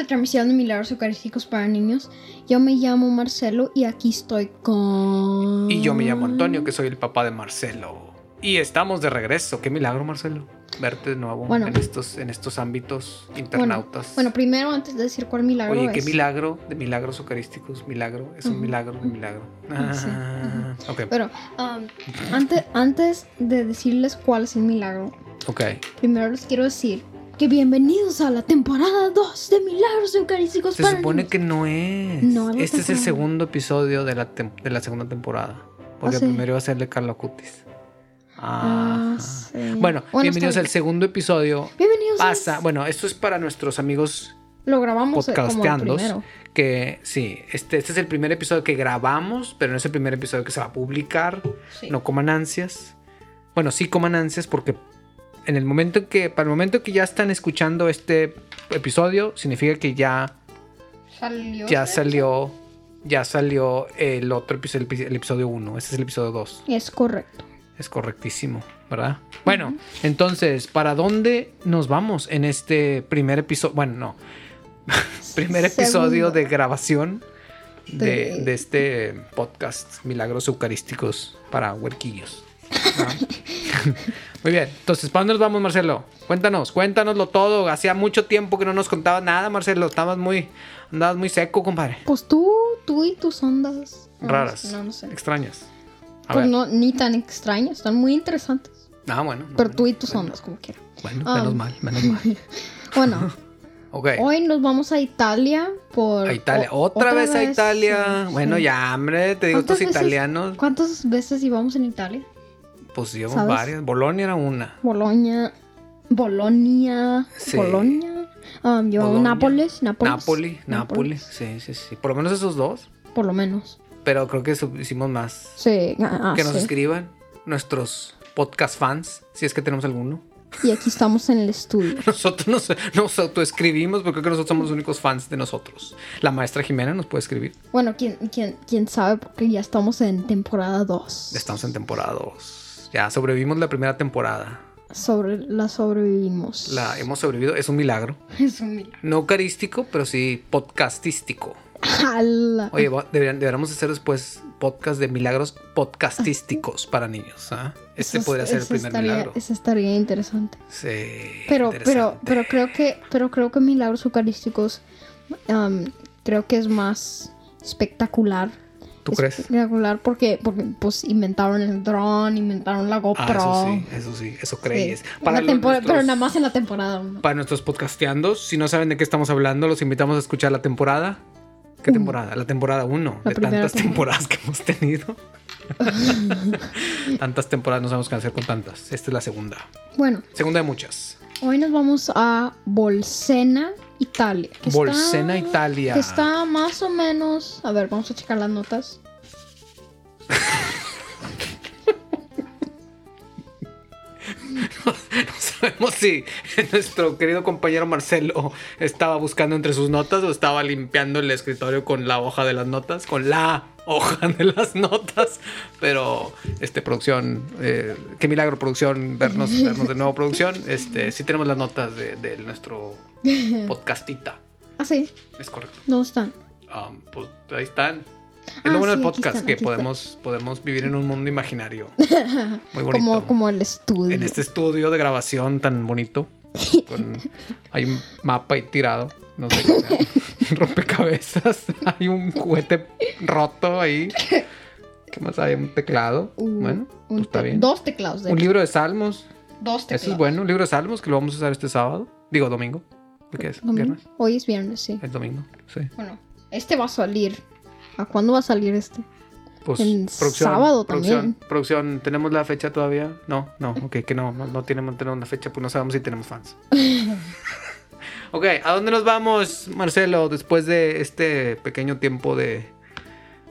de transmisión de milagros eucarísticos para niños. Yo me llamo Marcelo y aquí estoy con. Y yo me llamo Antonio, que soy el papá de Marcelo. Y estamos de regreso. Qué milagro, Marcelo. Verte de nuevo Bueno. en, estos, en estos ámbitos internautas. Bueno, primero, antes de decir cuál milagro Oye, qué es. milagro de milagros eucarísticos. Milagro, es un Ujú. milagro de milagro. Sí, Ah, ok, Pero um, antes, antes de decirles cuál es el milagro, ok. primero les quiero decir que bienvenidos a la temporada 2 de Milagros Eucarísticos Se para supone niños. que no es. No, este es el segundo episodio de la, de la segunda temporada. Porque ¿Ah, sí? el primero iba a ser de Carla Cutis. Ah, sí. Bueno, Bueno, bienvenidos al segundo episodio. Bienvenidos. Pasa, bueno, esto es para nuestros amigos Lo grabamos eh, primero. Que sí, este, este es el primer episodio que grabamos, pero no es el primer episodio que se va a publicar. Sí. No coman ansias. Bueno, sí coman ansias porque en el momento que, para el momento que ya están escuchando este episodio, significa que ya Salió. ya salió ya salió el otro episodio el episodio 1 este es el episodio 2 Es correcto. es correctísimo verdad bueno entonces para dónde nos vamos en este primer episodio bueno no primer episodio Segundo. de grabación de, De- de este podcast milagros eucarísticos para huerquillos. Muy bien, entonces, ¿para dónde nos vamos, Marcelo? Cuéntanos, cuéntanoslo todo. Hacía mucho tiempo que no nos contabas nada, Marcelo. Estabas muy, andabas muy seco, compadre. Pues tú, tú y tus ondas. Raras, No, no sé. extrañas. A Pues ver. no, ni tan extrañas, están muy interesantes. Ah, bueno. no, Pero bueno, tú y tus bueno, ondas, como quieras. Bueno, Ah. menos mal, menos mal. Bueno, hoy nos vamos a Italia por. A Italia. Otra, vez, a Italia. sí, bueno, sí. ya, hombre, te digo, ¿Cuántas estos veces- italianos, ¿Cuántas veces íbamos en Italia? Pues ¿Sabes? varias. Bolonia era una. Bolonia. Bolonia. Sí. Bolonia. Um, llevamos Bolonia. Nápoles, Nápoles. Napoli, Napoli. Sí, sí, sí. Por lo menos esos dos. Por lo menos. Pero creo que hicimos más. Sí. ah, que nos sí. escriban nuestros podcast fans, si es que tenemos alguno. Y aquí estamos en el estudio. Nosotros nos, nos autoescribimos porque creo que nosotros somos los únicos fans de nosotros. La maestra Jimena nos puede escribir. Bueno, ¿quién, quién, quién sabe? Porque ya estamos en temporada 2. Estamos en temporada 2. Ya sobrevivimos la primera temporada. Sobre, la sobrevivimos. La hemos sobrevivido. Es un milagro. Es un milagro. No eucarístico, pero sí podcastístico. Jala. Oye, deberían- deberíamos hacer después podcast de milagros podcastísticos para niños. ¿ah? Este Eso- podría ser el primer estaría, milagro. Eso estaría interesante. Sí. Pero, pero, pero creo que, pero creo que milagros eucarísticos um, creo que es más espectacular. ¿Tú crees? Espectacular porque, porque pues inventaron el dron, inventaron la GoPro. Ah, eso sí, eso sí, eso Sí. crees. Los- tempora- nuestros- Pero nada más en la temporada uno. Para nuestros podcasteandos, si no saben de qué estamos hablando, los invitamos a escuchar la temporada. ¿Qué Uno. temporada? La temporada 1 La de tantas temporada. temporadas que hemos tenido. tantas temporadas, no sabemos qué hacer con tantas. Esta es la segunda. Bueno, Segunda de muchas. Hoy nos vamos a Bolsena, Italia. que Bolsena, está- Italia. Que está más o menos. A ver, vamos a checar las notas. No sabemos si nuestro querido compañero Marcelo estaba buscando entre sus notas o estaba limpiando el escritorio con la hoja de las notas, con la hoja de las notas. Pero, este, producción, eh, qué milagro, producción, vernos, vernos de nuevo, producción. Este, sí tenemos las notas de, de nuestro podcastita. Ah, sí, Es correcto. ¿dónde están? Um, pues ahí están. Es Ah, lo bueno del sí, aquí podcast, que podemos, podemos vivir en un mundo imaginario. Muy bonito Como, como el estudio. en este estudio de grabación tan bonito. con- hay un mapa ahí tirado. No sé qué. Rompecabezas. Hay un juguete roto ahí. ¿Qué más hay? Un teclado. Uh, bueno, un pues está te- bien. Dos teclados. de Un hecho. libro de salmos. Dos teclados. Eso es bueno. Un libro de salmos que lo vamos a usar este sábado. Digo, domingo. ¿Qué es? Domingo. ¿Viernes? Hoy es viernes, sí. Es domingo. Sí. Bueno, este va a salir. ¿A cuándo va a salir este? Pues, En sábado producción, también. Producción, ¿tenemos la fecha todavía? No, no, ok, que no, no, no tenemos, tenemos una fecha, pues no sabemos si tenemos fans. ok, ¿a dónde nos vamos, Marcelo, después de este pequeño tiempo de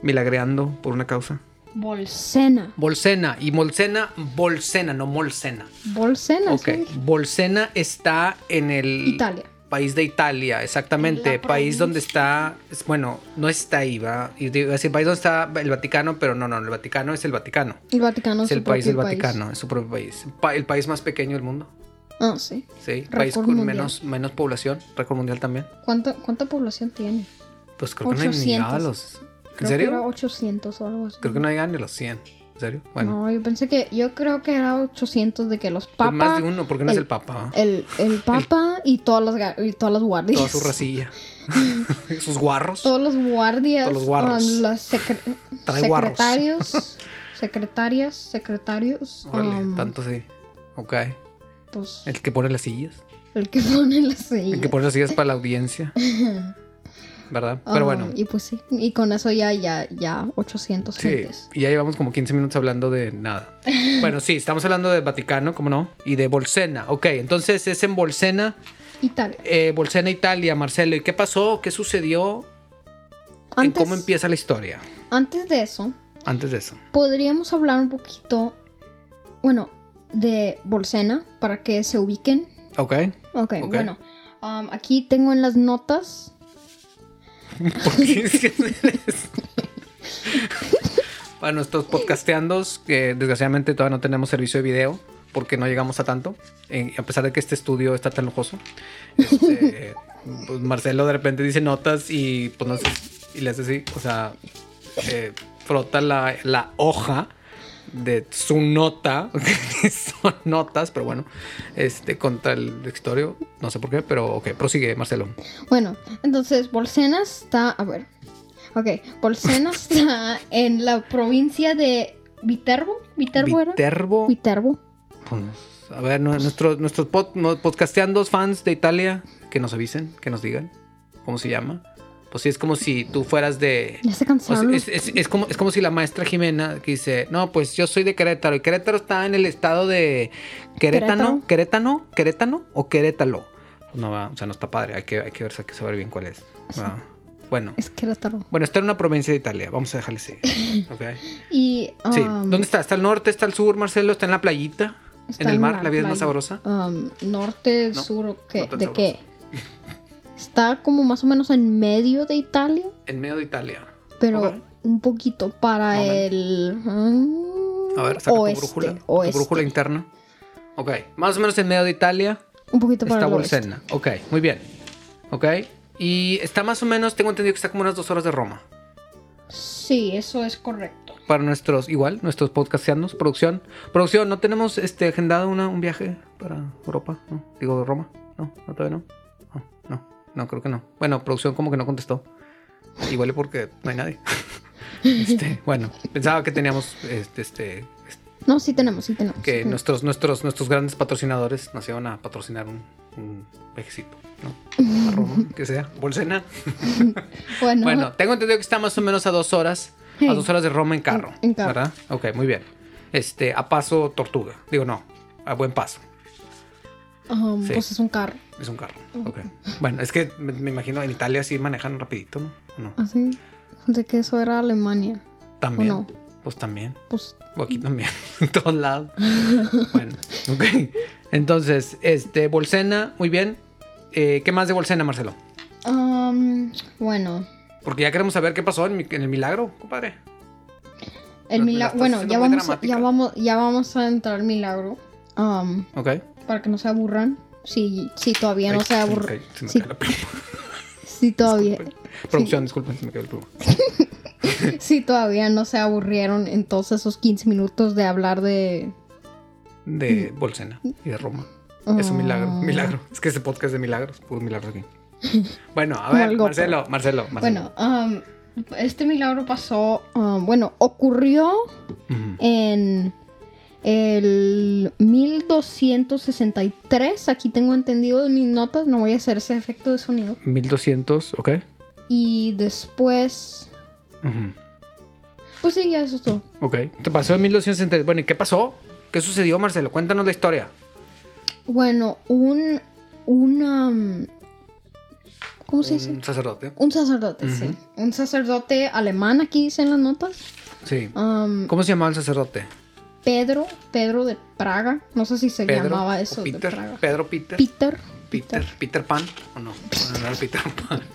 milagreando por una causa? Bolsena. Bolsena, y Molsena, Bolsena, no Molsena. Bolsena, Ok, sí. Bolsena está en el Italia. País de Italia, exactamente. País donde está, es- bueno, no está ahí, va. Y digo, es el país donde está el Vaticano, pero no, no, el Vaticano es el Vaticano. El Vaticano Es su el país del Vaticano, es su propio país. Pa- el país más pequeño del mundo. Ah, sí. Sí, país con mundial. menos, menos población, récord mundial también. ¿Cuánta, ¿Cuánta población tiene? Pues creo que no hay ni 800. a los... ¿En Creo que serio? era 800 o algo así. Creo que no llegan ni a los 100. ¿En serio? Bueno, No, yo pensé que. Yo creo que era 800 de que los pues papas. más de uno, porque no es el- el papa. El, el papa y todas las, y todas las guardias. Toda su racilla. Sus guarros. Todos los guardias. Todos los guarros. um, las secre- guarros. secretarios. secretarias, secretarios. Órale, um, tanto sí. Ok. pues, El que pone las sillas. el que pone la silla. El que pone las sillas para la audiencia. ¿Verdad? Pero Ah, bueno. Y pues sí. Y con eso ya, ya, ya 800 Sí, gentes. y ya llevamos como 15 minutos hablando de nada. Bueno, sí, estamos hablando de Vaticano, ¿cómo no? Y de Bolsena. Ok, entonces es en Bolsena, Italia. eh, Bolsena, Italia, Marcelo. ¿Y qué pasó? ¿Qué sucedió? ¿En Antes, cómo empieza la historia? antes de eso, Antes de eso. podríamos hablar un poquito, bueno, de Bolsena para que se ubiquen. Ok. Ok, Ok. bueno. um, aquí tengo en las notas. ¿Por qué es que? Para nuestros podcasteandos, que desgraciadamente todavía no tenemos servicio de video, porque no llegamos a tanto, a pesar de que este estudio está tan lujoso. este, pues Marcelo de repente dice notas y pues no sé, y le hace así, o sea, eh, frota la, la hoja de su nota, son notas, pero bueno, este, contra el escritorio, no sé por qué, pero ok, prosigue Marcelo. Bueno, entonces Bolsena está, a ver. Ok, Bolsena está en la provincia de Viterbo. ¿Viterbo era? Viterbo. Pues, a ver, nu- nuestros, nuestros pod- podcasteandos fans de Italia, que nos avisen, que nos digan cómo se llama. Pues sí, es como si tú fueras de... Ya se cansaron. es, es- es como, es como si la maestra Jimena que dice, no, pues yo soy de Querétaro y Querétaro está en el estado de Querétano, Querétano, Querétano o Querétalo. No va, o sea, no está padre, hay que, hay que ver, hay que saber bien cuál es. Va. Bueno, Es Querétaro. bueno, está en una provincia de Italia, vamos a dejarle así. Y. Sí, um, ¿dónde está? ¿Está al norte? ¿Está al sur, Marcelo? ¿Está en la playita? ¿En el mar? la ¿La vida es más sabrosa? Um, norte, No, sur, ¿o qué? no ¿de sabrosa. qué? Está como más o menos en medio de Italia, En medio de Italia. pero un poquito para el. mm, A ver, saca oeste, tu brújula. Tu oeste. brújula interna. Ok, más o menos en medio de Italia Un poquito para está el oeste. Bolsena. Ok, muy bien. Ok, y está más o menos, tengo entendido que está como unas dos horas de Roma. Sí, eso es correcto. Para nuestros, igual, nuestros podcastianos, producción. Producción, ¿no tenemos este, agendado una- un viaje para Europa? ¿No? Digo, Roma. No, no, todavía no. No, creo que no. Bueno, producción como que no contestó. Igual porque no hay nadie. Este, bueno, pensaba que teníamos este, este, No, sí tenemos, sí tenemos. que sí tenemos. nuestros, nuestros, nuestros grandes patrocinadores nos iban a patrocinar un, un viajecito, ¿no? Que sea, Bolsena. Bueno, Bueno, tengo entendido que está más o menos a dos horas, a dos horas de Roma en carro, En- en carro. ¿verdad? Ok, muy bien. Este, a paso tortuga, digo no, a buen paso, um, sí. pues es un carro. Es un carro. Ok. Bueno, es que me, me imagino en Italia sí manejan rapidito, ¿no? ¿O no? Así. De que eso era Alemania. También. ¿O no? Pues también. Pues O aquí también, en todos lados. bueno, ok. Entonces, este, Bolsena, muy bien. Eh, ¿Qué más de Bolsena, Marcelo? um, bueno, Porque ya queremos saber qué pasó en, mi- en el milagro, compadre. el milagro. Bueno, ya vamos, a, ya vamos, ya vamos a entrar al milagro. Um, Ok. para que no se aburran. Si, si todavía no Ay, se me cae- se me cae la pluma. Si todavía, Producción, disculpen, se me quedó el pluma. si todavía no se aburrieron en todos esos 15 minutos de hablar de. De Bolsena y de Roma. Es un milagro, Ah. milagro. Es que ese podcast es de milagros, puro milagro aquí. Bueno, a ver. Marcelo, Marcelo, Marcelo. Bueno, um, este milagro pasó. um, bueno, ocurrió en el 1263. Aquí tengo entendido en mis notas. No voy a hacer ese efecto de sonido. 1200, ok. Y después. Pues sí, ya eso es todo. Ok. Te pasó en 1260. Bueno, ¿y qué pasó? ¿Qué sucedió, Marcelo? Cuéntanos la historia. Bueno, un. Un. um, ¿Cómo se dice? Un sacerdote. Un sacerdote, sí. Un sacerdote alemán, aquí dicen las notas. Sí. Um, ¿Cómo se llamaba el sacerdote? Pedro, Pedro de Praga. No sé si se Pedro. llamaba eso de Peter. Praga. Pedro Peter. Peter. Peter. Peter Pan. ¿O no? No, era Peter Pan.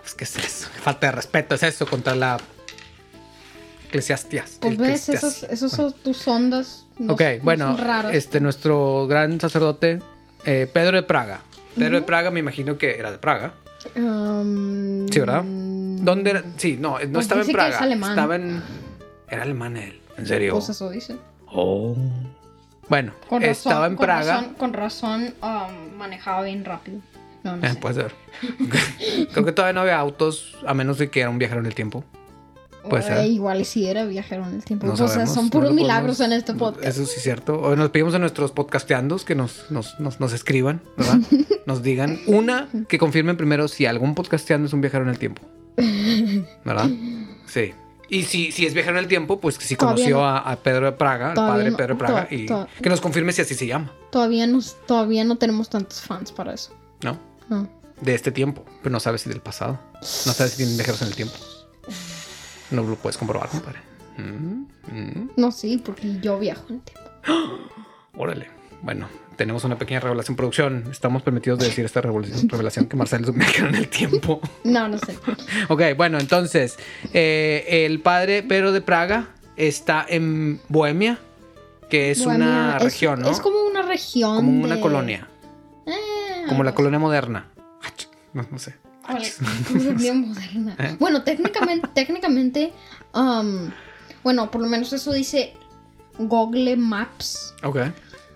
pues, ¿qué es eso? Falta de respeto. Es eso contra la. Eclesiastías. Pues ves, esos, esos son tus ondas no- ok, no bueno, este, nuestro gran sacerdote, eh, Pedro de Praga. Pedro de Praga me imagino que era de Praga. Um, Sí, ¿verdad? ¿Dónde era? Sí, no, no Pues estaba en Praga. Estaba en... Era alemán él, en serio. Pues eso dice. Oh. Bueno, Con razón, estaba en con Praga. razón- con razón um, manejaba bien rápido. No, no Eh, sé. puede ser. Creo que todavía no había autos, a menos de que era un viajero en el tiempo. puede ser. Eh, igual si era viajero en el tiempo. No o sea, sabemos, son no puros lo milagros podemos- en este podcast. Eso sí es cierto. O nos pedimos a nuestros podcasteandos que nos, nos, nos, nos escriban, ¿verdad? Nos digan. Una, que confirmen primero si algún podcasteando es un viajero en el tiempo. ¿Verdad? Sí. Y si, si es viajero en el tiempo, pues que Todavía conoció no. a, a Pedro de Praga, al Todavía padre no. Pedro de Praga, y que nos confirme si así se llama, Todavía, no, todavía no tenemos tantos fans para eso. ¿no? No. De este tiempo, pero no sabes si del pasado. No sabes si tienen viajeros en el tiempo. No lo puedes comprobar, compadre. Mm, mm. No, sí, porque yo viajo en el tiempo. Órale. Bueno, tenemos una pequeña revelación. Producción, estamos permitidos de decir esta revelación, revelación que Marcelo es un viajero en el tiempo. No, no sé. ok, bueno, entonces, eh, el padre Pedro de Praga está en Bohemia, que es Bohemia una es- región, ¿no? Es como una región. Como una colonia, Eh, como la colonia moderna. No, no sé. Colonia moderna. ¿Eh? Bueno, técnicamente, técnicamente, um, bueno, por lo menos eso dice Google Maps. Ok.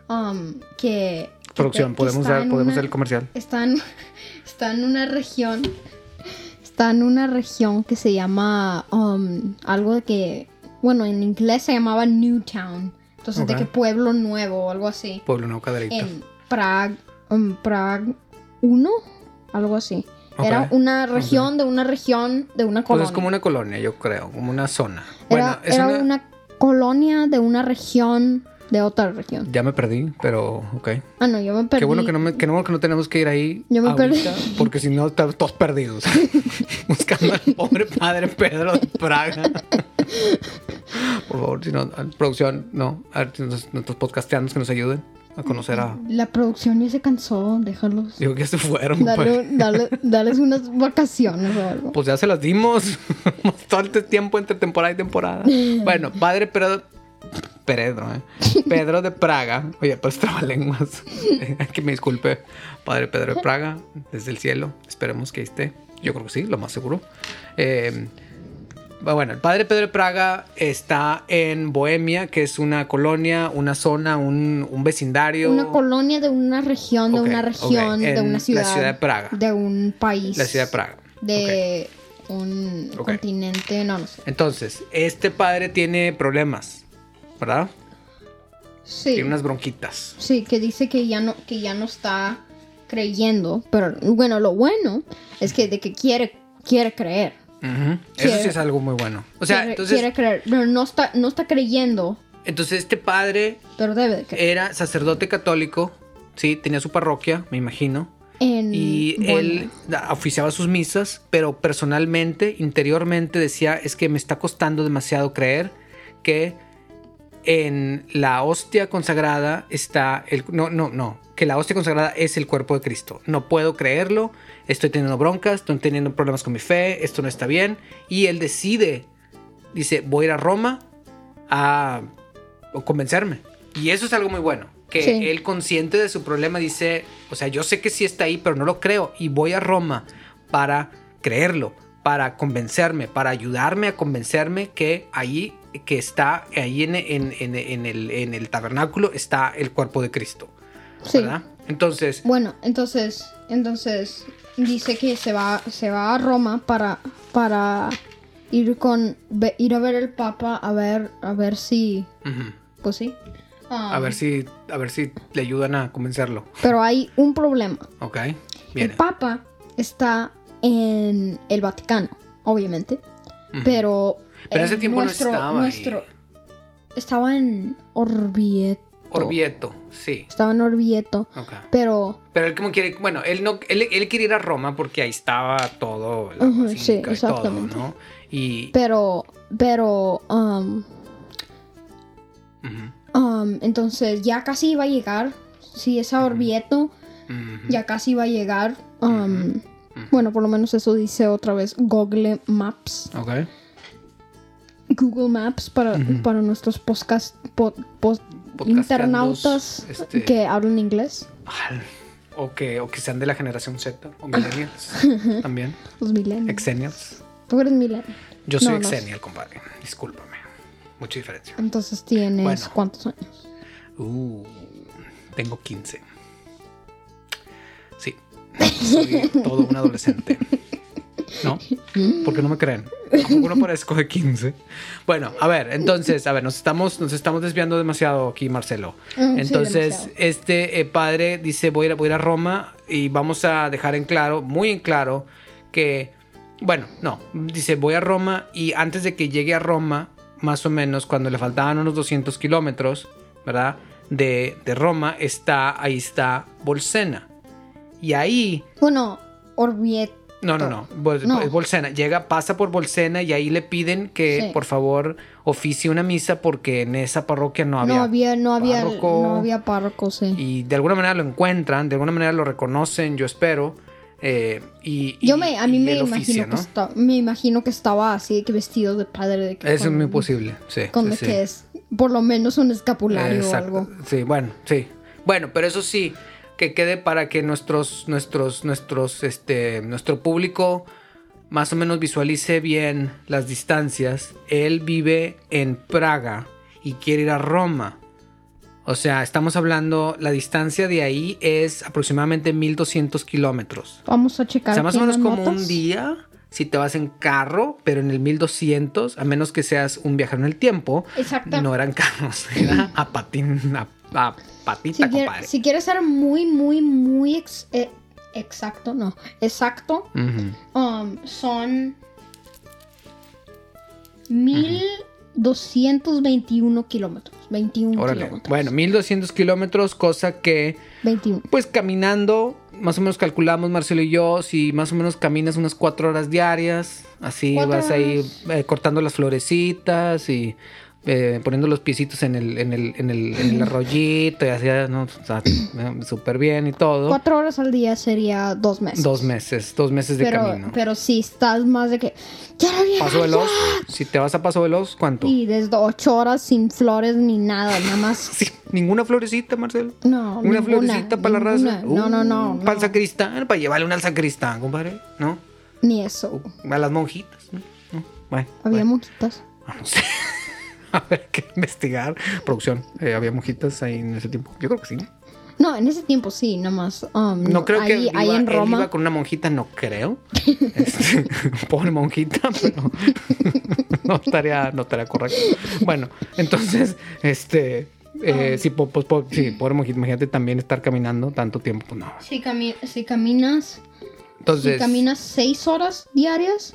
Um, que, que Producción, que podemos, está dar, podemos una- el comercial. está en, está en una región está en una región que se llama um, algo de que bueno en inglés se llamaba Newtown entonces Ok. de que pueblo nuevo o algo así Pueblo Nuevo Cadereyta. en Prague um, Prague 1 algo así Ok. era una región de una región de una Pues colonia es como una colonia, yo creo, como una zona. era, Bueno, es era una... una... colonia de una región de otra región Ya me perdí, pero ok. ah no yo me perdí Qué bueno que no, me, que no, que no tenemos que ir ahí Yo me ahorita, perdí. porque si no estamos todos perdidos. Buscando al pobre padre Pedro de Praga. Por favor, si no, producción, no, a ver, nuestros podcasteanos que nos ayuden a conocer a... la producción ya se cansó déjalos Digo que ya se fueron. Dale, dale, dales unas vacaciones o algo. Pues ya se las dimos. Todo este tiempo entre temporada y temporada. Bueno, padre Pedro. Pedro, ¿eh? Pedro de Praga. Oye, pues trabalenguas. que me disculpe. Padre Pedro de Praga, desde el cielo. Esperemos que esté. Yo creo que sí, lo más seguro. Eh, bueno, el padre Pedro de Praga está en Bohemia, que es una colonia, una zona, un, un vecindario. Una colonia de una región, de una región, de una la ciudad. ciudad de Praga. De un país. La ciudad de Praga. De un continente, no, no sé. Entonces, este padre tiene problemas, ¿verdad? Sí. Tiene unas bronquitas. Sí, que dice que ya no, que ya no está creyendo. Pero bueno, lo bueno es que de que quiere, quiere creer. Eso Quiere- sí es algo muy bueno. O sea, quiere, entonces, quiere creer. Pero no está, no está creyendo, entonces este padre pero debe de creer. era sacerdote católico, sí, tenía su parroquia, me imagino, En, y él oficiaba sus misas, pero personalmente, interiormente decía, es que me está costando demasiado creer que en la hostia consagrada está el no no no que la hostia consagrada es el cuerpo de Cristo. No puedo creerlo estoy teniendo broncas estoy teniendo problemas con mi fe esto no está bien. Y él decide dice voy a ir a Roma a convencerme. Y eso es algo muy bueno que Sí. él consciente de su problema dice o sea yo sé que sí está ahí pero no lo creo. Y voy a Roma para creerlo para convencerme, para ayudarme a convencerme que ahí que está ahí en, en- en- el, en el tabernáculo está el cuerpo de Cristo. sí. ¿Verdad? Entonces, Bueno, entonces, entonces dice que se va, se va a Roma para, para ir con, ir a ver el Papa a ver, a ver si, pues sí. a Um, ver si a ver si le ayudan a convencerlo. Pero hay un problema. Ok. El. Papa está en el Vaticano, obviamente, pero Pero ese en tiempo no nuestro- estaba ahí. nuestro- estaba en Orvieto. Orvieto, sí. Estaba en Orvieto, Ok. pero Pero él como quiere, bueno, él no, él, él quiere ir a Roma porque ahí estaba todo, la sí, todo, exactamente. ¿no? Y pero pero um, Um, entonces ya casi iba a llegar. Si es a Orvieto, ya casi iba a llegar. Um. Bueno, por lo menos eso dice otra vez Google Maps. Ok. Google Maps para, para nuestros podcast, internautas este, que hablan inglés. o, que, o que sean de la generación Z o millennials también. Los millennials. Exennials. Tú eres millennial. Yo soy No, no. exennial, compadre. Discúlpame. Mucha diferencia. Entonces tienes Bueno. cuántos años? Uh, tengo 15. Sí. Soy todo un adolescente. ¿No? ¿Por qué no me creen? ¿A poco no parezco de 15? Bueno, a ver, entonces, a ver, nos estamos, nos estamos desviando demasiado aquí, Marcelo. Mm, Entonces, este eh, padre dice, voy a, ir, a- voy a ir a Roma y vamos a dejar en claro, muy en claro, que, bueno, no, dice, voy a Roma y antes de que llegue a Roma, más o menos, cuando le faltaban unos 200 kilómetros, ¿verdad? De, de Roma, está, ahí está Bolsena. Y ahí Bueno, Orvieto. No, no, no. Bol- No. Es Bolsena. Llega, pasa por Bolsena y ahí le piden que Sí. por favor oficie una misa porque en esa parroquia no había. No había, no había, párroco. no había párroco, sí. Y de alguna manera lo encuentran, de alguna manera lo reconocen, yo espero. eh, y, Yo me, a mí me imagino oficia, que ¿no? esta- me imagino que estaba así, que vestido de padre de que Eso es con- muy posible, sí. Con sí, sí. que es por lo menos un escapulario Exacto. o algo. Sí, bueno, sí. Bueno, pero eso sí, que quede para que nuestros, nuestros, nuestros, este, nuestro público más o menos visualice bien las distancias. Él vive en Praga y quiere ir a Roma. O sea, estamos hablando, la distancia de ahí es aproximadamente 1200 kilómetros. Vamos a O checar. sea, más o menos como un día si te vas en carro, pero en el 1200, a menos que seas un viajero en el tiempo, Exacto. no eran carros, era a patín, a, a patita, Si, quiere- si quieres ser muy, muy, muy ex- eh, exacto, no, exacto, um, son 1221 kilómetros. 21 Órale. kilómetros. Bueno, 1200 kilómetros, cosa que, 21. pues caminando, más o menos calculamos Marcelo y yo, si más o menos caminas unas cuatro horas diarias, así vas ahí horas. eh, cortando las florecitas y eh, poniendo los piecitos en el, en el, en el, en el arroyito y así, ¿no? O sea, súper bien y todo. Cuatro horas al día sería dos meses. Dos meses, dos meses de pero, camino. pero si estás más de que. ¡Quiero llegar Paso veloz, ya! si te vas a Paso Veloz, ¿cuánto? Y desde ocho horas sin flores ni nada, nada más. Sí, ninguna florecita, Marcelo. No, Una ninguna, florecita para la raza. No, no, no. Uh, no. Para el sacristán, para llevarle una al sacristán, compadre. ¿No? Ni eso. A las monjitas. ¿no? ¿No? Bueno, Había bueno. monjitas. Ah, no sé. A ver, hay que investigar. Producción, eh, ¿había monjitas ahí en ese tiempo? Yo creo que sí. No, en ese tiempo sí, nada más. um, No creo que ahí, en él Roma. iba con una monjita, no creo. Este, pobre monjita, pero no estaría, no estaría correcto. Bueno, entonces, este, eh, sí, po- pues, po- sí, pobre monjita, imagínate también estar caminando tanto tiempo, pues no. Si, cami- si caminas, Entonces, si caminas seis horas diarias,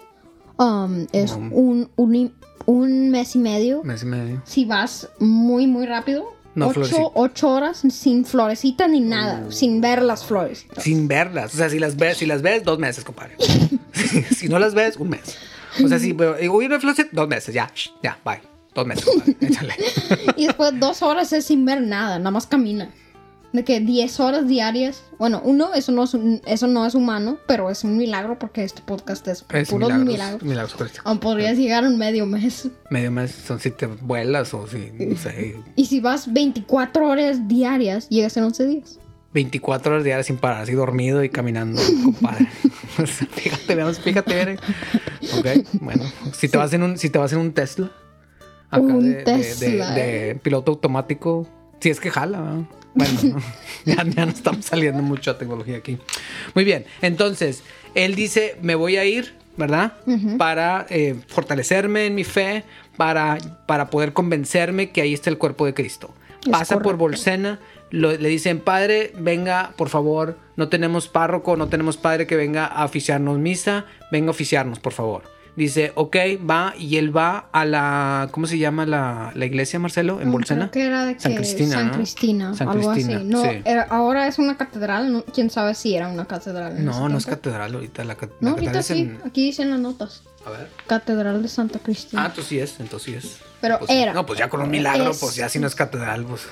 um, es Um. un, un, un mes y medio. mes y medio. Si vas muy, muy rápido, No, florecita. ocho, ocho horas sin florecita ni nada, Uh. sin ver las flores. Sin verlas. O sea, si las ves, si las ves, dos meses, compadre. si no las ves, un mes. O sea, si voy a ir a Florida, dos meses, ya, ya, bye. Dos meses, compadre. Échale. Y después dos horas es sin ver nada, nada más camina. De que 10 horas diarias. Bueno, uno, eso no es, un- eso no es humano, pero es un milagro porque este podcast es, Es puro milagros, milagro. milagros. O podrías llegar un medio mes. Medio mes son si te vuelas o si, no sé, Y si vas 24 horas diarias, llegas en 11 días. 24 horas diarias sin parar, así dormido y caminando, compadre. Fíjate, veamos, fíjate, Bere. Ok, bueno, si te vas en un, si te vas en un Tesla, acá Un de, de- de- Tesla, de piloto automático, si es que jala, ¿verdad? Bueno, no, ya, ya no estamos saliendo mucha tecnología aquí. Muy bien, entonces, él dice, me voy a ir, ¿verdad? Para eh, fortalecerme en mi fe, para, para poder convencerme que ahí está el cuerpo de Cristo. Es Pasa por. Bolsena, lo- le dicen, padre, venga, por favor, no tenemos párroco, no tenemos padre que venga a oficiarnos misa, venga a oficiarnos, por favor. Dice, ok, va, y él va a la, ¿cómo se llama la, la iglesia, Marcelo, en Mm, Bolsena? Creo que era de que San Cristina, San ¿no? Cristina, San algo Cristina, así. No, sí. era- ahora es una catedral. no- ¿Quién sabe si era una catedral? No, no es catedral ahorita, la, la No, catedral ahorita es sí. en... Aquí dicen las notas. A ver. Catedral de Santa Cristina. Ah, entonces sí es, entonces sí es. Pero Pues, era. No, pues ya con un milagro, Es. pues ya si no es catedral, pues...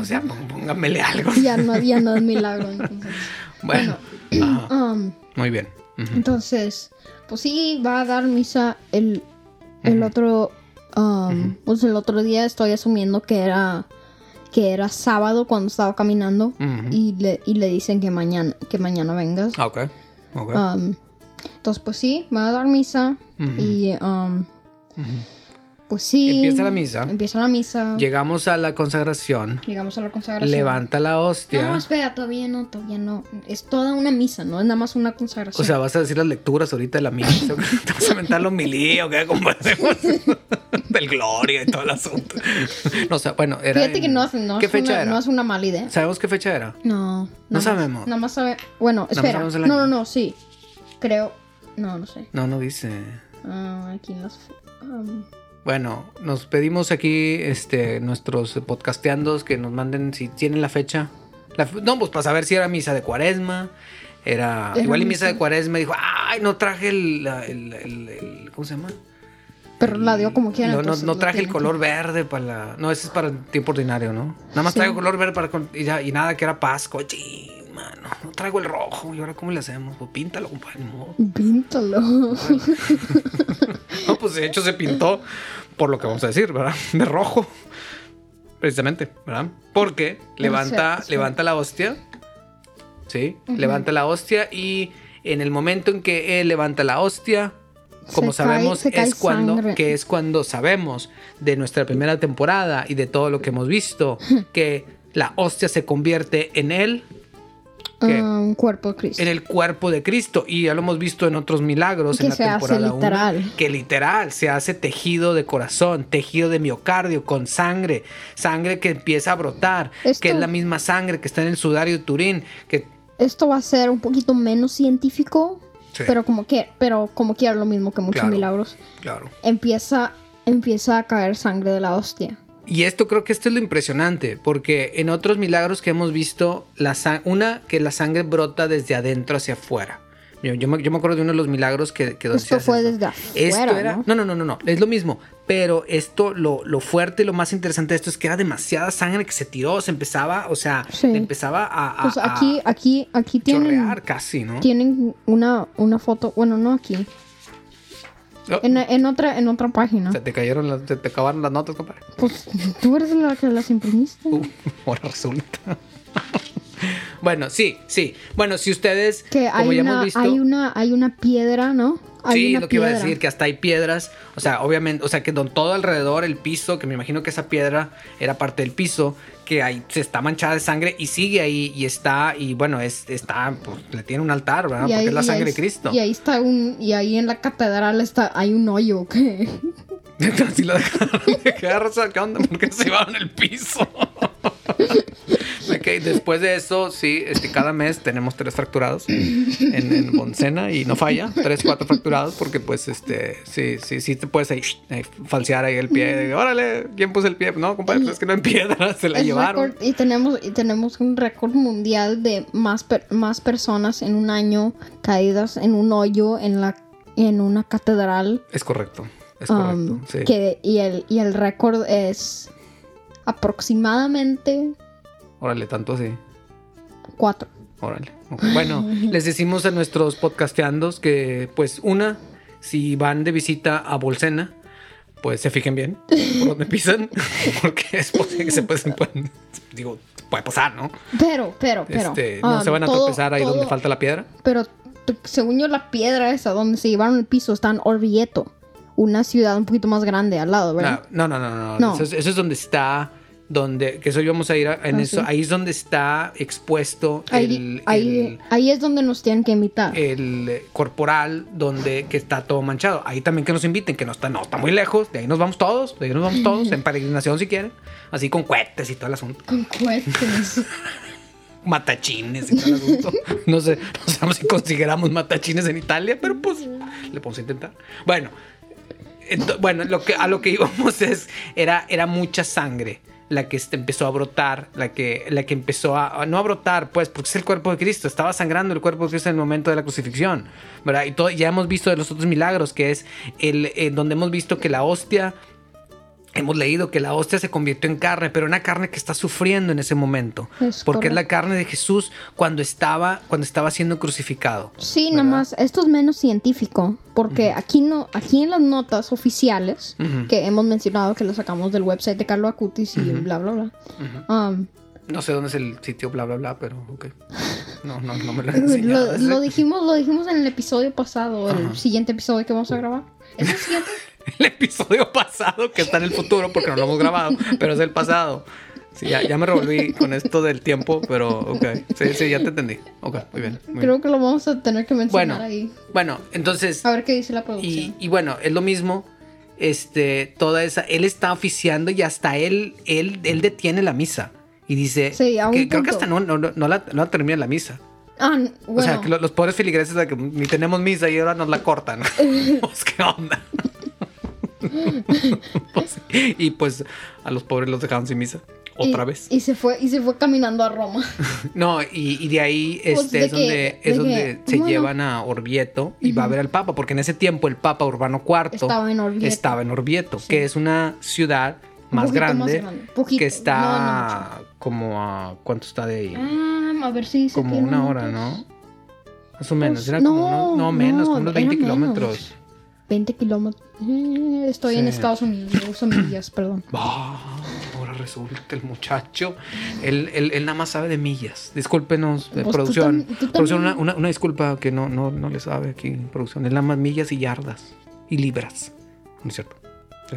O sea, pó- póngamele algo. ya, no, ya no es milagro. Entonces. Bueno, ajá, Um, muy bien. Entonces, pues sí, va a dar misa el, el otro. um, Pues el otro día estoy asumiendo que era que era sábado cuando estaba caminando y, le, y le dicen que mañana, que mañana vengas. Ah, ok. ok. Um, entonces, pues sí, van a dar misa y um, pues sí. Empieza la misa. Empieza la misa. Llegamos a la consagración. Llegamos a la consagración. Levanta la hostia. No, espera, todavía no, todavía no. Es toda una misa, no es nada más una consagración. O sea, vas a decir las lecturas ahorita de la misa. Te vas a aventar los milí o qué, como hacemos del Gloria y todo el asunto. No, o sea, bueno, era. Fíjate en- que no, no, ¿Qué es fecha una, era? no es una mala idea. ¿Sabemos qué fecha era? No. No sabemos. Nada más sabe. Bueno, espera. No, no, no, sí. Creo. No, no sé. No, no dice. Ah, aquí en las. um, Bueno, nos pedimos aquí, este, nuestros podcasteandos que nos manden si tienen la fecha. La no, pues para saber si era misa de cuaresma. Era, Era igual y misa. misa de cuaresma. Dijo, ay, no traje el, el- el- el- ¿cómo se llama? pero la dio como quiera. No, no, no traje el color verde para la. No, ese es para el tiempo ordinario, ¿no? Nada más Sí. traigo color verde para. Y, ya- y nada que era Pascua. Mano. No traigo el rojo. ¿Y ahora cómo le hacemos? Pues píntalo, compadre. Píntalo. No, pues de hecho se pintó por lo que vamos a decir, ¿verdad? De rojo. Precisamente, ¿verdad? Porque levanta, sí, sí. levanta la hostia. Sí, levanta la hostia y en el momento en que él levanta la hostia, como Se sabemos, cae es cuando sangre. que es cuando sabemos de nuestra primera temporada y de todo lo que hemos visto que la hostia se convierte en él Un cuerpo de Cristo. en el cuerpo de Cristo. Y ya lo hemos visto en otros milagros Que en la se hace temporada uno, literal. que literal se hace tejido de corazón, tejido de miocardio, con sangre, sangre que empieza a brotar, Esto- que es la misma sangre que está en el sudario de Turín, que Esto va a ser un poquito menos científico, Sí. pero como que, pero como quiera lo mismo que muchos Claro. milagros. claro. Empieza, empieza a caer sangre de la hostia. Y esto creo que esto es lo impresionante, porque en otros milagros que hemos visto, la una, que la sangre brota desde adentro hacia afuera. Yo, yo me, yo me acuerdo de uno de los milagros que, que Esto hace fue esto. desde Esto afuera, era. ¿no? No, no, no, no. Es lo mismo. Pero esto, lo, lo fuerte y lo más interesante de esto es que era demasiada sangre que se tiró. Se empezaba, o sea, Sí. empezaba a, a- Pues aquí, aquí, aquí tienen, chorrear casi, ¿no? tienen una, una foto, bueno, no aquí, Oh, en, en otra, en otra página. se te cayeron las, se te acabaron las notas, compadre. Pues tú eres la que las imprimiste. Uh, ahora resulta. bueno, sí, sí. Bueno, si ustedes, que como hay ya una, hemos visto, hay una, hay una piedra, ¿no? Hay sí, lo que iba a decir, que hasta hay piedras, o sea, obviamente, o sea, que todo alrededor, el piso, que me imagino que esa piedra era parte del piso, que ahí se está manchada de sangre y sigue ahí y está, y bueno, es, está, pues le tiene un altar, ¿verdad? Y Porque ahí- es la sangre ahí- de Cristo. Y ahí está un, y ahí en la catedral está, hay un hoyo que Así lo dejaron de quedar, ¿qué onda? ¿Por qué se llevaron el piso? después de eso, sí, este, cada mes tenemos tres fracturados en, en Boncena y no falla, tres, cuatro fracturados, porque pues, este, sí, sí, sí te puedes ahí, ahí falsear ahí el pie. de, Órale, ¿quién puso el pie? No, compadre, pues es que no en piedra, se la llevaron. y tenemos y tenemos un récord mundial de más per- más personas en un año caídas en un hoyo en la en una catedral Es correcto, es um, correcto, sí. que y el y el récord es aproximadamente Órale, tanto así. cuatro Órale. Bueno, les decimos a nuestros podcasteandos que, pues, una, si van de visita a Bolsena, pues se fijen bien por dónde pisan, porque es posible que se pueden, pueden- digo, puede pasar, ¿no? pero pero pero Este, no um, se van a todo- tropezar ahí todo- donde falta la piedra. pero según yo la piedra esa donde se llevaron el piso está en Orvieto una ciudad un poquito más grande al lado ¿verdad? No, no, no, no, no. No. Eso, es, eso es donde está, donde, que eso íbamos a ir a- en Ah, eso, sí. ahí es donde está expuesto ahí, el, ahí, el- ahí es donde nos tienen que invitar el corporal donde que está todo manchado. Ahí también que nos inviten, que no está, no está muy lejos, de ahí nos vamos todos, de ahí nos vamos todos, en peregrinación si quieren, así con cohetes y todo el asunto, con cohetes matachines y todo el asunto. No sé, no sabemos si consiguiéramos matachines en Italia, pero pues le podemos intentar. Bueno, bueno, lo que, a lo que íbamos es, era, era mucha sangre la que este, empezó a brotar, la que, la que empezó a, no a brotar, pues, porque es el cuerpo de Cristo, estaba sangrando el cuerpo de Cristo en el momento de la crucifixión, ¿verdad? Y todo, ya hemos visto de los otros milagros, que es el, eh, donde hemos visto que la hostia hemos leído que la hostia se convirtió en carne, pero una carne que está sufriendo en ese momento. Es porque es la carne de Jesús cuando estaba, cuando estaba siendo crucificado. Sí, ¿verdad? nada más, esto es menos científico, porque aquí no, aquí en las notas oficiales que hemos mencionado que lo sacamos del website de Carlo Acutis y bla bla bla. um, No sé dónde es el sitio, bla, bla, bla, pero ok. No, no, no me lo lo, lo dijimos, lo dijimos en el episodio pasado, el siguiente episodio que vamos a grabar. ¿Es el siguiente? El episodio pasado que está en el futuro porque no lo hemos grabado, pero es el pasado. Sí, ya, ya me revolví con esto del tiempo, pero ok. Sí, sí, ya te entendí. Ok, muy bien. muy bien. Creo que lo vamos a tener que mencionar Bueno, ahí. bueno, entonces, A ver qué dice la y, producción. y bueno, es lo mismo. Este, toda esa, él está oficiando y hasta él, él, él detiene la misa. Y dice Sí, a un que creo que punto. hasta no, no, no, la, no la termina la misa. ah, bueno. O sea, que lo- los pobres feligreses de que ni tenemos misa y ahora nos la cortan. pues, ¿qué onda? Pues, y pues a los pobres los dejaron sin misa. Otra y, vez. Y se fue, y se fue caminando a Roma. No, y, y de ahí Pues, este, de es que- donde, de es donde que, se bueno. llevan a Orvieto y va a ver al Papa, porque en ese tiempo el Papa Urbano IV Estaba en Orvieto. estaba en Orvieto, que es una ciudad más grande, poquito, que no, está como a... ¿Cuánto está de ahí? Ah, a ver si dice como una hora, pues, ¿no? Más o menos, Pues, era como no, unos- no, menos, como no, unos 20 era kilómetros. 20 kilómetros. Eh, estoy en. Estados Unidos, uso millas, perdón. Ah, ahora resulta el muchacho. Él, él- él nada más sabe de millas. Discúlpenos, eh, Pues tú producción. tam- tú producción una, una- una disculpa que no, no, no le sabe aquí, producción. Él nada más millas y yardas. Y libras. ¿No es cierto? ¿Sí?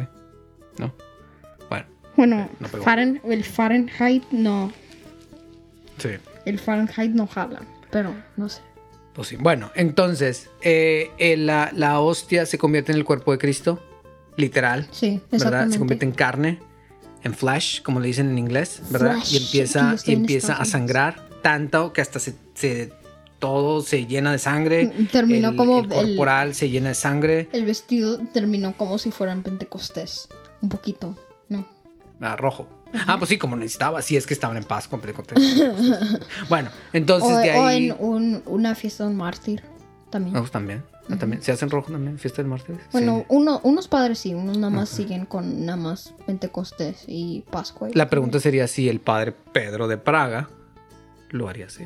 ¿No? Bueno, Bueno, No pegó. Faren- el Fahrenheit no. sí. El Fahrenheit no jala, pero no sé. Pues sí. Bueno, entonces, eh, eh, la, la hostia se convierte en el cuerpo de Cristo. Literal. Sí, ¿verdad? Se convierte en carne, en flesh, como le dicen en inglés, ¿verdad? Y empieza, y empieza a sangrar tanto que hasta se, se- todo se llena de sangre. Mm, Terminó el, como el el- corporal se llena de sangre. El vestido terminó como si fuera en Pentecostés. Un poquito, ¿no? Ah, rojo. Ah, pues sí, como necesitaba, sí es que estaban en paz con Pentecostés. Bueno, entonces o, de o ahí. en un- una fiesta de un mártir también. Pues también. ah, también. ¿Se hacen rojo también? ¿Fiesta del martes? Bueno, Sí. uno, unos padres sí, unos nada más siguen con nada más Pentecostés y Pascua. y La pregunta sería si el padre Pedro de Praga lo haría así.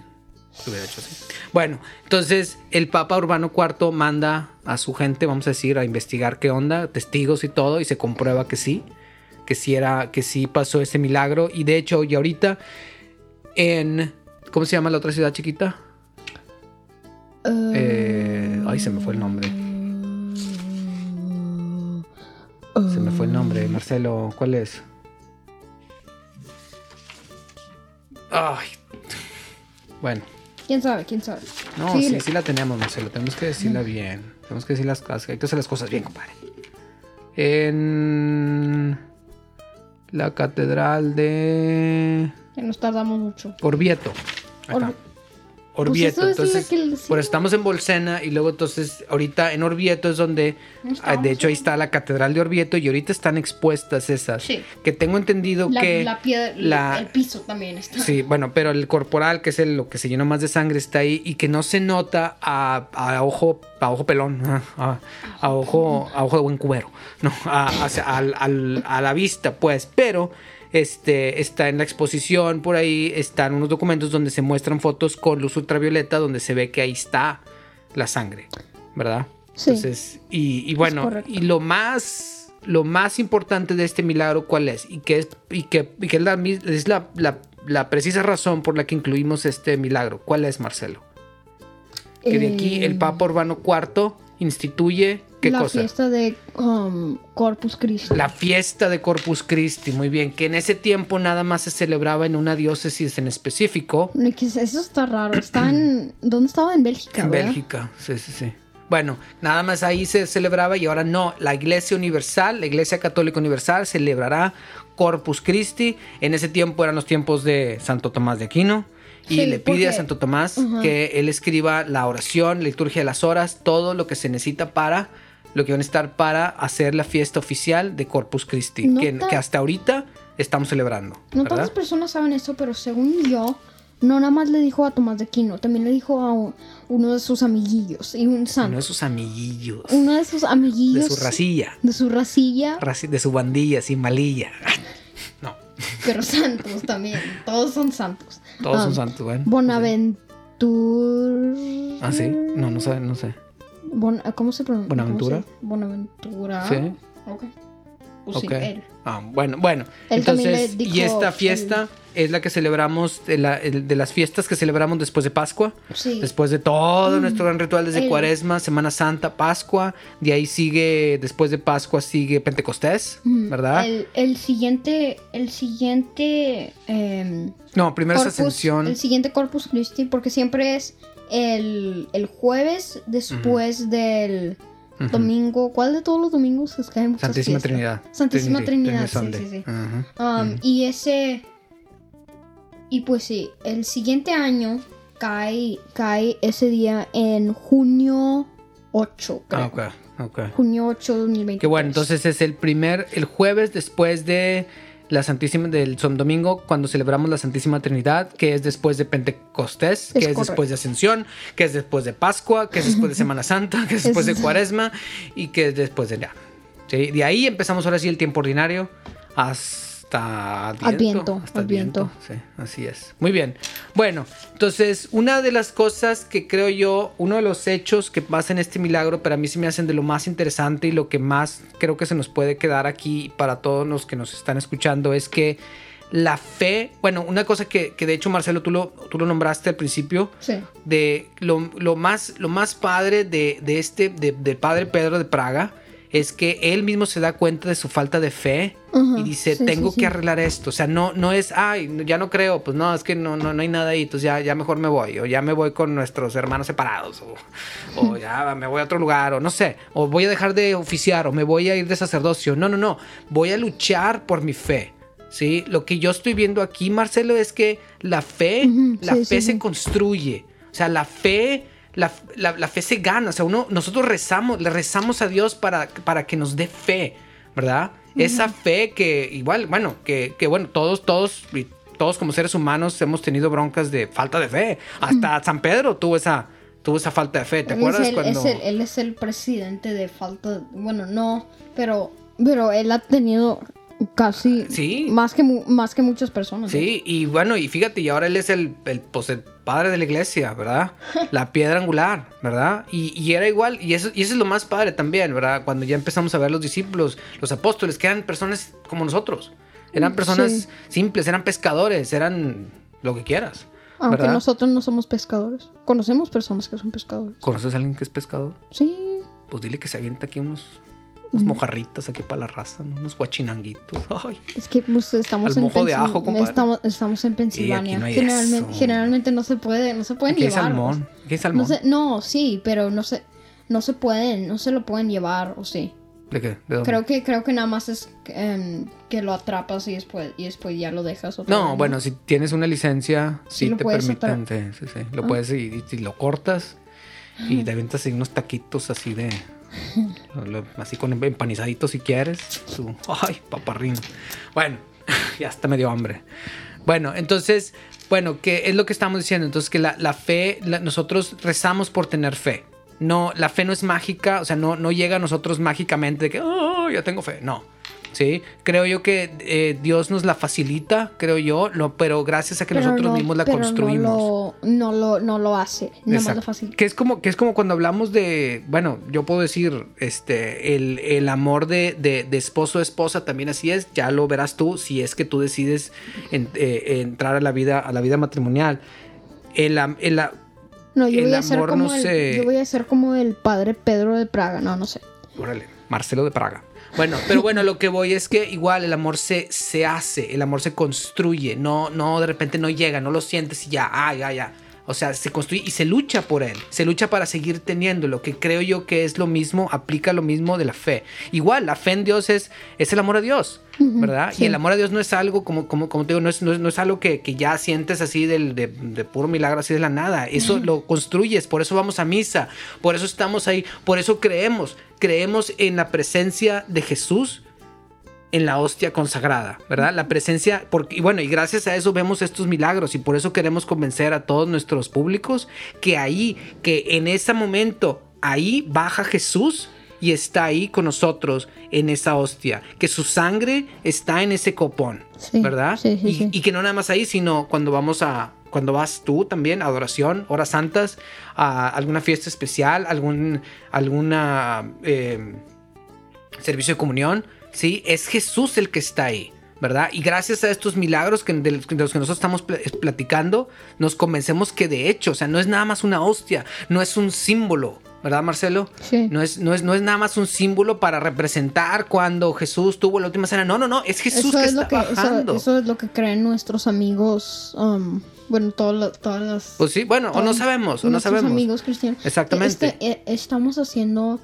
Lo hubiera hecho así. Bueno, entonces el Papa Urbano IV manda a su gente, vamos a decir, a investigar qué onda, testigos y todo, y se comprueba que sí, que sí era, que sí pasó ese milagro. Y de hecho, y ahorita en. ¿Cómo se llama la otra ciudad chiquita? Eh, ay, se me fue el nombre. Se me fue el nombre, Marcelo. ¿Cuál es? Ay. Bueno. ¿Quién sabe? ¿Quién sabe? No, Sí, sí la tenemos, Marcelo. Tenemos que decirla bien. Tenemos que decir las cosas. Hay que hacer las cosas bien, compadre. En la catedral de Que nos tardamos mucho. Orvieto. Or- Orvieto. Pues eso es la entonces, que le- sí. por eso estamos en Bolsena y luego entonces ahorita en Orvieto es donde, ah, de hecho ahí está la catedral de Orvieto y ahorita están expuestas esas. Sí. Que tengo entendido La, que la piedra, la- el piso también está. Sí, bueno, pero el corporal, que es el, lo que se llenó más de sangre, está ahí y que no se nota a, a ojo, a ojo pelón, a, a- a ojo, a ojo de buen cubero, no, a la vista, pues, pero este está en la exposición por ahí, están unos documentos donde se muestran fotos con luz ultravioleta donde se ve que ahí está la sangre, ¿verdad? Sí. Entonces, y, y bueno, y lo más, lo más importante de este milagro, ¿cuál es? Y que es, y que, y que es, la, es la, la- la precisa razón por la que incluimos este milagro. ¿Cuál es, Marcelo? Que de aquí el Papa Urbano IV instituye, ¿qué la cosa? fiesta de um, Corpus Christi. La fiesta de Corpus Christi, muy bien, que en ese tiempo nada más se celebraba en una diócesis en específico, Eso está raro. Está en. ¿Dónde estaba? En Bélgica. En ¿verdad? Bélgica, sí, sí, sí. Bueno, nada más ahí se celebraba y ahora no. La Iglesia Universal, la Iglesia Católica Universal celebrará Corpus Christi. En ese tiempo eran los tiempos de Santo Tomás de Aquino. Y Sí, le pide a Santo Tomás que él escriba la oración, la liturgia de las horas, todo lo que se necesita para, lo que van a estar para hacer la fiesta oficial de Corpus Christi, No que, hasta ahorita estamos celebrando. No ¿verdad? tantas personas saben esto, pero según yo, no nada más le dijo a Tomás de Aquino, también le dijo a un- uno de sus amiguillos y un Uno santo. de sus amiguillos. Uno de sus De amiguillos. su racilla. De su racilla, raci- De su bandilla, sin malilla. No, pero santos también. Todos son santos. todos son Ah, santos, bueno. Bonaventura. Ah, sí. No, no sé, no sé. Bon- ¿Cómo se pronuncia? ¿Buenaventura? ¿Cómo se- Buenaventura. Sí. Ok. Pues sí, Ok. él. Ah, bueno, bueno. Él Entonces, y esta el- fiesta es la que celebramos, de, la- de las fiestas que celebramos después de Pascua. Sí. Después de todo nuestro gran ritual desde El- Cuaresma, Semana Santa, Pascua. De ahí sigue, después de Pascua sigue Pentecostés, Ujú. ¿verdad? El, el siguiente, el siguiente em, no, primero es Ascensión. el siguiente Corpus Christi, porque siempre es el, el jueves después del domingo. ¿Cuál de todos los domingos? Hay muchas Santísima fiestas. Trinidad. Santísima Trinidad, sí, sí, sí. Um. Y ese. Y pues sí, el siguiente año cae, cae ese día en junio 8, creo. Ah, ok, ok. Junio 8 de 2020. Que bueno, entonces es el primer, el jueves después de la Santísima, del Son Domingo, cuando celebramos la Santísima Trinidad, que es después de Pentecostés, que Es después de Ascensión, que es después de Pascua, que es después de Semana Santa, que es después de Es- Cuaresma y que es después de ya. ¿Sí? De ahí empezamos ahora sí el tiempo ordinario hasta Adviento. Adviento, hasta Adviento. Sí, así es. Muy bien. Bueno, entonces, una de las cosas que creo yo, uno de los hechos que pasa en este milagro, para mí se me hacen de lo más interesante y lo que más creo que se nos puede quedar aquí para todos los que nos están escuchando es que la fe, bueno, una cosa que, que de hecho Marcelo tú lo, tú lo nombraste al principio, Sí. de lo, lo más, lo más padre de, de este, de- del padre Pedro de Praga, es que él mismo se da cuenta de su falta de fe y dice, sí, tengo sí, que sí. arreglar esto. O sea, no, no es, ay, ya no creo, pues no, es que no, no, no hay nada ahí, entonces ya, ya mejor me voy, o ya me voy con nuestros hermanos separados, o, o ya me voy a otro lugar, o no sé, o voy a dejar de oficiar, o me voy a ir de sacerdocio. No, no, no, voy a luchar por mi fe. ¿Sí? Lo que yo estoy viendo aquí, Marcelo, es que la fe, la fe se construye. O sea, la fe, la, la- la fe se gana. O sea, uno, nosotros rezamos, le rezamos a Dios para, para que nos dé fe, ¿verdad? Esa fe que igual, bueno, que, que bueno, todos, todos, y todos como seres humanos hemos tenido broncas de falta de fe. Hasta San Pedro tuvo esa, tuvo esa falta de fe. ¿Te Él acuerdas es el, cuando... es el- él es el presidente de falta. Bueno, no, pero, pero él ha tenido casi. Sí. Más que, más que muchas personas. ¿eh? Sí, y bueno, y fíjate, y ahora él es el, el, pues, el padre de la iglesia, ¿verdad? La piedra angular, ¿verdad? Y, y era igual, y eso, y eso es lo más padre también, ¿verdad? Cuando ya empezamos a ver los discípulos, los apóstoles, que eran personas como nosotros. Eran personas Sí. simples, eran pescadores, eran lo que quieras. Aunque ¿verdad? nosotros no somos pescadores. Conocemos personas que son pescadores. ¿Conoces a alguien que es pescador? Sí. Pues dile que se avienta aquí unos, unos mojarritas aquí para la raza, ¿no? unos guachinanguitos. Ay, Es que pues, estamos, Al en mojo de Pensil- ajo, compadre. estamos, estamos en Pensilvania. no hay generalmente, eso. generalmente no se puede, no se pueden aquí hay llevar. salmón. Aquí hay No, salmón. se- no, sí, pero no se, no se pueden, no se lo pueden llevar, o sí. ¿De qué? ¿De dónde? Creo que, creo que nada más es em, que lo atrapas y después, y después ya lo dejas. otra No, vez, bueno, si tienes una licencia, sí, te permiten, sí, sí, lo Ah. puedes y, y lo cortas y te avientas ahí unos taquitos así de, así con empanizaditos si quieres, su, ay, paparrín. Bueno, ya hasta me dio hambre. Bueno, entonces, bueno, ¿qué es lo que estamos diciendo? Entonces que la, fe, nosotros rezamos por tener fe. No, la fe no es mágica, o sea, no, no llega a nosotros mágicamente de que, oh, ya tengo fe. No. Sí, creo yo que eh, Dios nos la facilita, creo yo, lo, pero gracias a que Pero nosotros no- mismos la pero construimos. No lo, no lo, no lo hace. Exacto. lo fácil. Que es como, que es como cuando hablamos de, bueno, yo puedo decir, este, el, el amor de, de, de esposo a esposa también así es, ya lo verás tú si es que tú decides en- eh, entrar a la vida, a la vida matrimonial. El, am- el a- No, yo el voy a ser amor como no el, se- yo voy a ser como el padre Pedro de Praga. No, no sé. Órale, Marcelo de Praga. Bueno, pero bueno, lo que voy es que igual el amor se, se hace, el amor se construye, no, no de repente no llega, no lo sientes y ya, ah, ya, ya. O sea, se construye y se lucha por él, se lucha para seguir teniéndolo, que creo yo que es lo mismo, aplica lo mismo de la fe. Igual, la fe en Dios es, es el amor a Dios, ¿verdad? sí. Y el amor a Dios no es algo, como, como, como te digo, no es, no es, no es algo que, que ya sientes así del, de, de puro milagro, así de la nada. Eso lo construyes, por eso vamos a misa, por eso estamos ahí, por eso creemos. Creemos en la presencia de Jesús en la hostia consagrada, ¿verdad? La presencia, porque, y bueno, y gracias a eso vemos estos milagros y por eso queremos convencer a todos nuestros públicos que ahí, que en ese momento, ahí baja Jesús y está ahí con nosotros en esa hostia, que su sangre está en ese copón, Sí, ¿verdad? sí, sí, y, sí. y que no nada más ahí, sino cuando vamos a, cuando vas tú también, a adoración, horas santas, a alguna fiesta especial, algún, alguna eh, servicio de comunión, ¿sí? Es Jesús el que está ahí, ¿verdad? Y gracias a estos milagros que, de, los, que nosotros estamos pl- platicando, nos convencemos que de hecho, o sea, no es nada más una hostia, no es un símbolo, ¿verdad, Marcelo? Sí. No es, no, es, no es nada más un símbolo para representar cuando Jesús tuvo la última cena. No, no, no, es Jesús eso que es está lo que bajando. eso es lo que creen nuestros amigos um, bueno todas las- todas las Pues sí, bueno, o no sabemos, o no sabemos. amigos cristianos Exactamente. Este, eh, estamos haciendo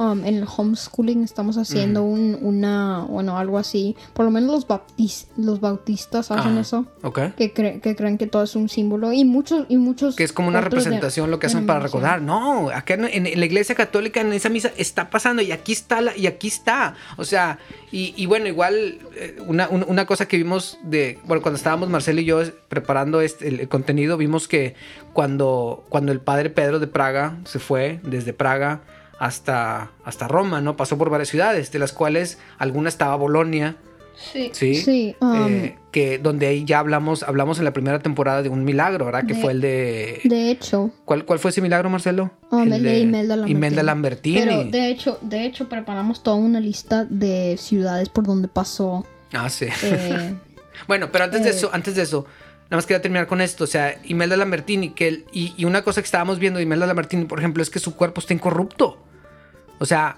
um, en el homeschooling estamos haciendo un, una bueno algo así por lo menos los baptis, los bautistas hacen Ajá. eso Ok. que, cre- que creen que todo es un símbolo y muchos y muchos Que es como una de- representación lo que hacen para recordar. No, acá en, en la iglesia católica, en esa misa, está pasando y aquí está, la, y aquí está. O sea, y, y bueno, igual, eh, una, un- una cosa que vimos de, bueno, cuando estábamos Marcelo y yo preparando este, el, el contenido, vimos que cuando, cuando el padre Pedro de Praga se fue desde Praga hasta, hasta Roma, ¿no? Pasó por varias ciudades, de las cuales alguna estaba Bolonia, sí ¿sí? sí um, Eh, que donde ahí ya hablamos, hablamos en la primera temporada de un milagro, ¿verdad? Que De- fue el de... de hecho ¿Cuál, ¿Cuál fue ese milagro, Marcelo? Um, el de Imelda Lambertini. Imelda Lambertini. pero de hecho de hecho preparamos toda una lista de ciudades por donde pasó Ah, sí. eh, bueno, pero antes de eh, eso, antes de eso, nada más quería terminar con esto. O sea, Imelda Lambertini, que él- y, y una cosa que estábamos viendo de Imelda Lambertini, por ejemplo, es que su cuerpo está incorrupto. O sea,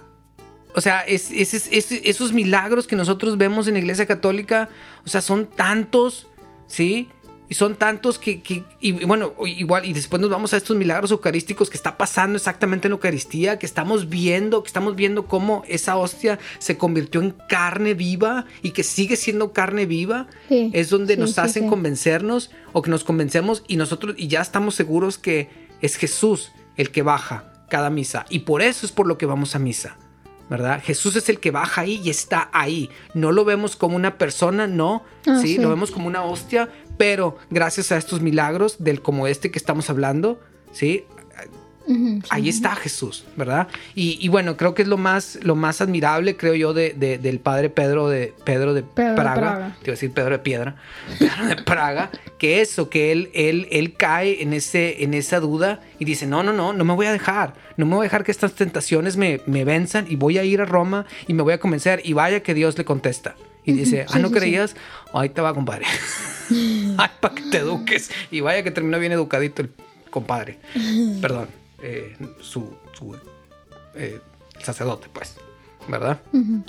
o sea, es, es- es- es- esos milagros que nosotros vemos en la iglesia católica, o sea, son tantos, ¿sí? Y son tantos que, que- y bueno, igual, y después nos vamos a estos milagros eucarísticos que está pasando exactamente en la Eucaristía, que estamos viendo, que estamos viendo cómo esa hostia se convirtió en carne viva y que sigue siendo carne viva. Sí, es donde sí, nos sí, hacen convencernos o que nos convencemos y nosotros y ya estamos seguros que es Jesús el que baja cada misa. Y por eso es por lo que vamos a misa. ¿Verdad? Jesús es el que baja ahí y está ahí. No lo vemos como una persona, no. Ah, ¿sí? sí. Lo vemos como una hostia, pero gracias a estos milagros del como este que estamos hablando, ¿sí? Sí. Ahí está Jesús, ¿verdad? Y, y bueno, creo que es lo más, lo más admirable, creo yo, de, de- del padre Pedro de, Pedro de Pedro Praga. Praga. Te iba a decir Pedro de Piedra. Pedro de Praga. Que eso, que él, él, él cae en, ese, en esa duda y dice, no, no, no, no me voy a dejar. No me voy a dejar que estas tentaciones me, me venzan y voy a ir a Roma y me voy a convencer. Y vaya que Dios le contesta. Y dice, ah, ¿no sí. creías? Ahí te va, compadre. Ay, para que te eduques. Y vaya que terminó bien educadito el compadre. Perdón, eh, su, su eh, sacerdote, pues. ¿Verdad?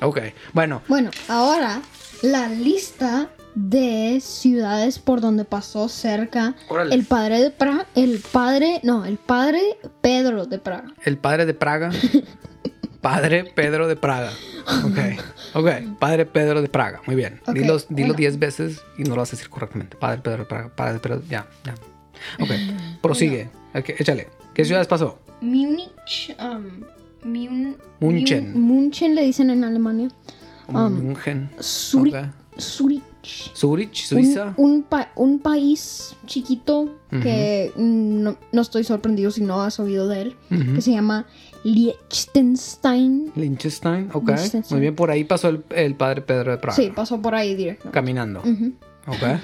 Ok. Bueno, Bueno, ahora la lista de ciudades por donde pasó cerca Órale. el padre de Praga, el padre, no, el padre Pedro de Praga. el padre de Praga. Padre Pedro de Praga. Ok. Ok. Padre Pedro de Praga. Muy bien. Ok, Dilo, dilo bueno. diez veces y no lo vas a decir correctamente. Padre Pedro de Praga. Padre Pedro. Ya, ya. Ok. Prosigue. Ok, échale. ¿Qué ciudades pasó? Múnich, um. Mun- Munchen le dicen en Alemania. Um, München. Zurich. Zurich. Suiza. un, pa- un país chiquito que mm, no, no estoy sorprendido si no has oído de él, que se llama Liechtenstein. Liechtenstein, ok. Liechtenstein. Muy bien, por ahí pasó el, el padre Pedro de Praga. Sí, pasó por ahí directo. Caminando. Ujú. Ok.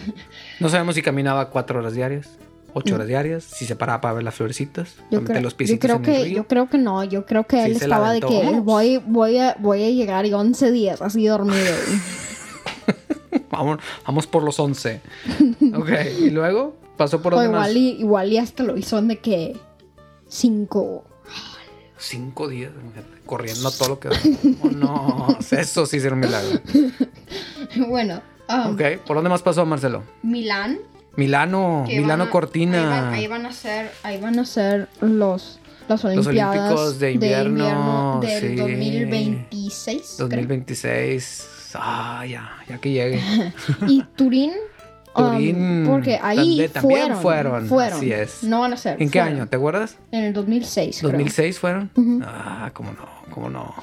No sabemos si caminaba cuatro horas diarias, ocho horas diarias, si se paraba para ver las florecitas, Yo, creo- los yo creo en el que río. yo creo que no, yo creo que Sí, él estaba de que voy, voy, a, voy a llegar y 11 días así dormido. Vamos, vamos por los 11. Ok. Y luego pasó por o donde más. igual y, igual y hasta lo hizo de que 5. Cinco días, corriendo todo lo que da. Oh, no, eso sí es un milagro. bueno, um, Ok. ¿Por dónde más pasó, Marcelo? Milán. Milano, Milano a- Cortina. Ahí van, ahí van a ser, ahí van a ser los, las Los Olimpiadas Olímpicos de invierno, del sí. 2026. creo. 2026. Ah, ya, ya que llegue. Y Turín. um, Turín, porque ahí también- también fueron, fueron, así es. No van a ser. ¿En qué fueron. año? ¿Te acuerdas? En el 2006. creo. ¿2006 fueron? Ujú. Ah, cómo no, cómo no.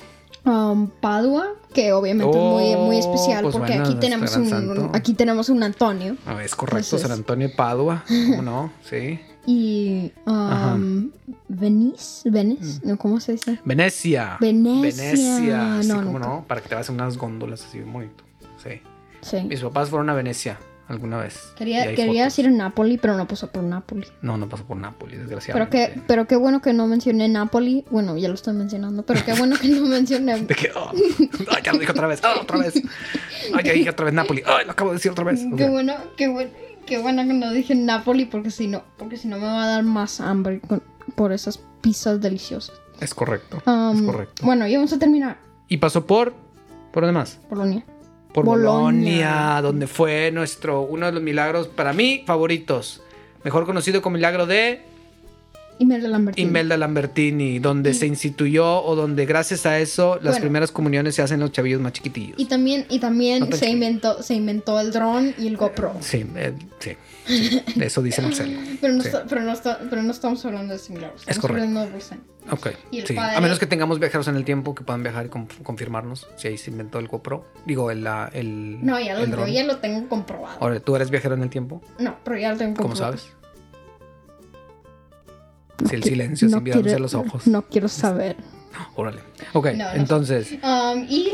Um, Padua, que obviamente es muy, muy Oh, especial pues porque bueno, aquí tenemos un, aquí tenemos un Antonio Ah, es correcto, Entonces- San Antonio de Padua. ¿Cómo no? Sí. y um, Venice, Venice, ¿no? ¿cómo se dice? Venecia. Venecia. Venecia. Sí, No, cómo no. Para que te vas a unas góndolas así bien bonito. Sí. Sí. Mis papás fueron a Venecia alguna vez. Y Quería, quería decir Napoli, pero no pasó por Napoli. No, no pasó por Pero desgraciadamente. que, pero qué bueno que no mencioné Napoli. Bueno, ya lo estoy mencionando, pero qué bueno que no mencioné. Te quedó. Ay, ya lo dije otra vez. Ah, otra vez. Ay, ya dije otra vez Nápoles. Ay, lo acabo de decir otra vez. Ok. Qué bueno, qué bueno, qué bueno que no dije Napoli porque si no, porque si no me va a dar más hambre con- por esas pizzas deliciosas. Es correcto. Um, es correcto. Bueno, ya vamos a terminar. Y pasó por. ¿Por dónde más? Polonia. Por Bolonia. Bolonia, donde fue nuestro uno de los milagros para mí favoritos. Mejor conocido como milagro de Imelda Lambertini. Imelda Lambertini, donde se instituyó o donde gracias a eso las Bueno. primeras comuniones se hacen los chavillos más chiquitillos. Y también, y también No se inventó, se inventó el dron y el GoPro. Sí, eh, sí, sí, Eso dice Marcelo. Pero no, Sí. está- pero, no está- pero no estamos hablando de milagro. Estamos correcto. hablando de Bolsena. Ok. Y el sí. padre- A menos que tengamos viajeros en el tiempo que puedan viajar y con- confirmarnos si ahí se inventó el GoPro. Digo, el, el, No, ya lo, el yo ya lo tengo comprobado. Ahora, ¿tú eres viajero en el tiempo? No, pero ya lo tengo ¿Cómo comprobado. sabes? Si el silencio, sin mirándose a los ojos. No quiero saber. Órale. Ok, No, no entonces. Um, y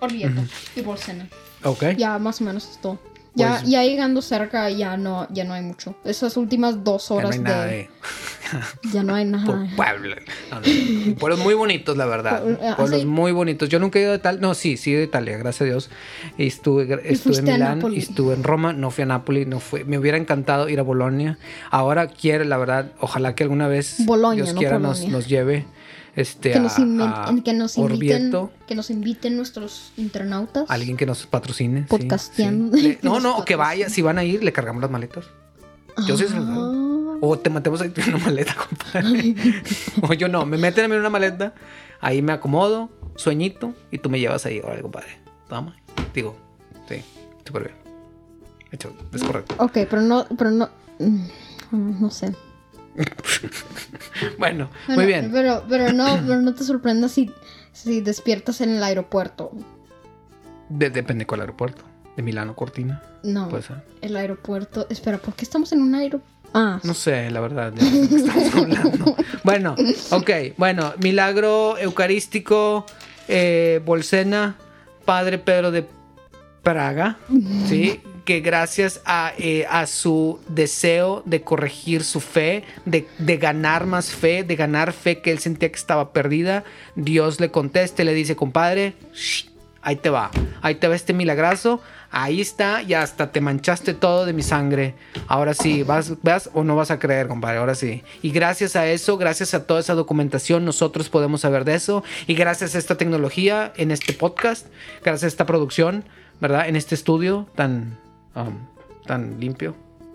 Orvieto y Bolsena. Ok. Ya más o menos es todo. Ya, Pues- ya llegando cerca ya no, ya no hay mucho. Esas últimas dos Ya no horas hay de, nada de. Ya no hay nada. No, no. Pueblos muy bonitos, la verdad. Ah, Pueblos ¿sí? muy bonitos. Yo nunca he ido de tal. No, sí, sí he ido de Italia, gracias a Dios. Estuve, estuve en a Milán, estuve en Roma, no fui a Nápoles, no fui. Me hubiera encantado ir a Bolonia. Ahora quiero, la verdad, ojalá que alguna vez Bolonia, Dios no quiera nos, Polonia. nos lleve este, que, nos a, inven- a que nos inviten, que nos inviten nuestros internautas. Alguien que nos patrocine. sí, Podcasteando. sí. No, no, que vaya, si van a ir, le cargamos las maletas. Yo sí se los doy. Ah. O te matemos ahí en una maleta, compadre. o yo no, me meten a mí en una maleta, ahí me acomodo, sueñito, y tú me llevas ahí, órale, compadre. Toma. Digo, sí, súper bien. Hecho, es correcto. Ok, pero no, pero no, mm, no sé. Bueno, Bueno, muy bien. Pero, pero no, pero no te sorprendas si, si despiertas en el aeropuerto. De- depende cuál aeropuerto. De Milano, Cortina. No, Puede ser. el aeropuerto. Espera, ¿por qué estamos en un aeropuerto? Ah, No sé, la verdad, estamos hablando. Bueno, ok, bueno, milagro eucarístico, eh, Bolsena, Padre Pedro de Praga, ¿sí? Que gracias a, eh, a su deseo de corregir su fe, de, de ganar más fe, de ganar fe que él sentía que estaba perdida, Dios le contesta y le dice, compadre, shh, ahí te va, ahí te va este milagrazo, ahí está y hasta te manchaste todo de mi sangre. Ahora sí, vas, vas o no vas a creer, compadre, ahora sí. Y gracias a eso, gracias a toda esa documentación, nosotros podemos saber de eso. Y gracias a esta tecnología, en este podcast, gracias a esta producción, ¿verdad? En este estudio tan, um, tan limpio.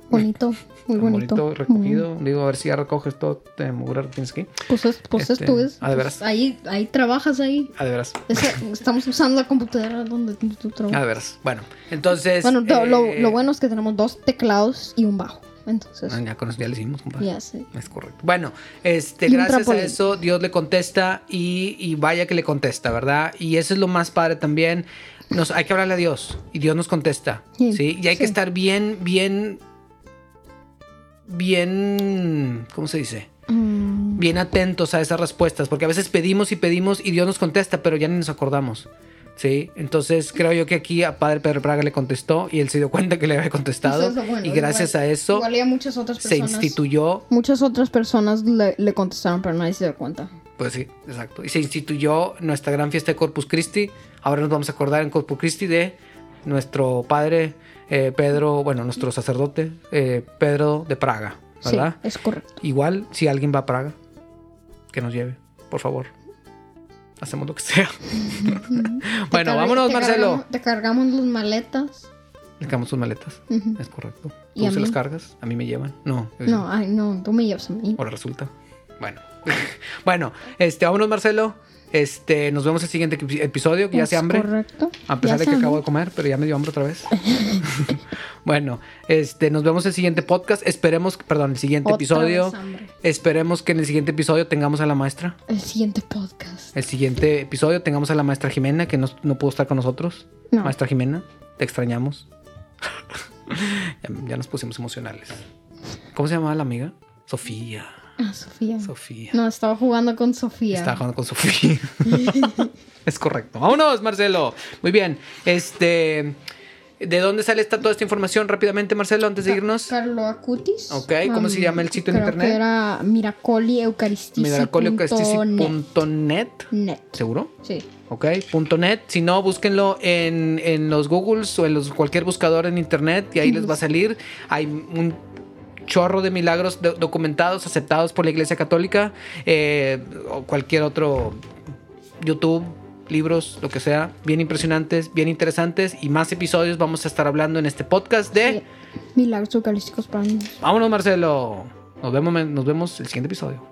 bonito, muy tan bonito. recogido. Digo, a ver si ya recoges todo de mugre que tienes aquí. Pues, es- pues Este, tú es- ah, ¿de pues veras? ahí, ahí trabajas ahí. Ah, de veras. Estamos usando la computadora donde tú, tú trabajas. Ah, de veras. Bueno, entonces. bueno, lo, eh, lo bueno es que tenemos dos teclados y un bajo. Entonces, ah, ya con ya le hicimos, compadre. ya sé. Es correcto. Bueno, este, gracias a eso Dios le contesta y, y vaya que le contesta, ¿verdad? Y eso es lo más padre también. Nos, hay que hablarle a Dios y Dios nos contesta, ¿sí? Sí, Y hay que estar bien, bien, bien, ¿cómo se dice? Mm, Bien atentos a esas respuestas, porque a veces pedimos y pedimos y Dios nos contesta, pero ya ni nos acordamos. ¿Sí? Entonces creo yo que aquí a Padre Pedro Praga le contestó y él se dio cuenta que le había contestado es bueno, y gracias igual- a eso Igual a muchas otras se personas. instituyó Muchas otras personas le, le contestaron, pero nadie se dio cuenta. Pues sí, exacto. Y se instituyó nuestra gran fiesta de Corpus Christi. Ahora nos vamos a acordar en Corpus Christi de nuestro padre eh, Pedro, bueno, nuestro sacerdote eh, Pedro de Praga, ¿verdad? Sí, es correcto. Igual, si alguien va a Praga, que nos lleve, por favor. Hacemos lo que sea. Bueno, vámonos, te Marcelo. cargamos- te cargamos las maletas. Dejamos sus maletas. Es correcto. ¿Y ¿Tú a se las cargas? ¿A mí me llevan? No. No, ay, no, tú me llevas a mí. Ahora resulta. Bueno. bueno, este, vámonos, Marcelo. Este, nos vemos el siguiente epi- episodio, que ya se hambre. Correcto. A pesar Ya de que acabo de comer, pero ya me dio hambre otra vez. Bueno, este, nos vemos en el siguiente podcast. Esperemos, perdón, el siguiente Otra episodio. Esperemos que en el siguiente episodio tengamos a la maestra. El siguiente podcast. El siguiente episodio tengamos a la maestra Jimena, que no, no pudo estar con nosotros. No. Maestra Jimena, te extrañamos. ya, ya nos pusimos emocionales. ¿Cómo se llamaba la amiga? Sofía. Ah, Sofía. Sofía. No, estaba jugando con Sofía. Estaba jugando con Sofía. es correcto. Vámonos, Marcelo. Muy bien. Este. ¿De dónde sale esta, toda esta información rápidamente, Marcelo, antes de irnos? Carlo Acutis. Ok, ¿cómo se llama el sitio en creo internet? Que era miracolieucaristici.net. Miracoliocastici.net. Net. ¿Seguro? Sí. Ok, punto .net. Si no, búsquenlo en, en los Googles o en los, cualquier buscador en internet y ahí les va a salir. Hay un chorro de milagros do- documentados, aceptados por la Iglesia Católica eh, o cualquier otro YouTube, libros, lo que sea, bien impresionantes, bien interesantes y más episodios vamos a estar hablando en este podcast de... Sí. Milagros eucarísticos para niños. Vámonos Marcelo, nos vemos, nos vemos el siguiente episodio.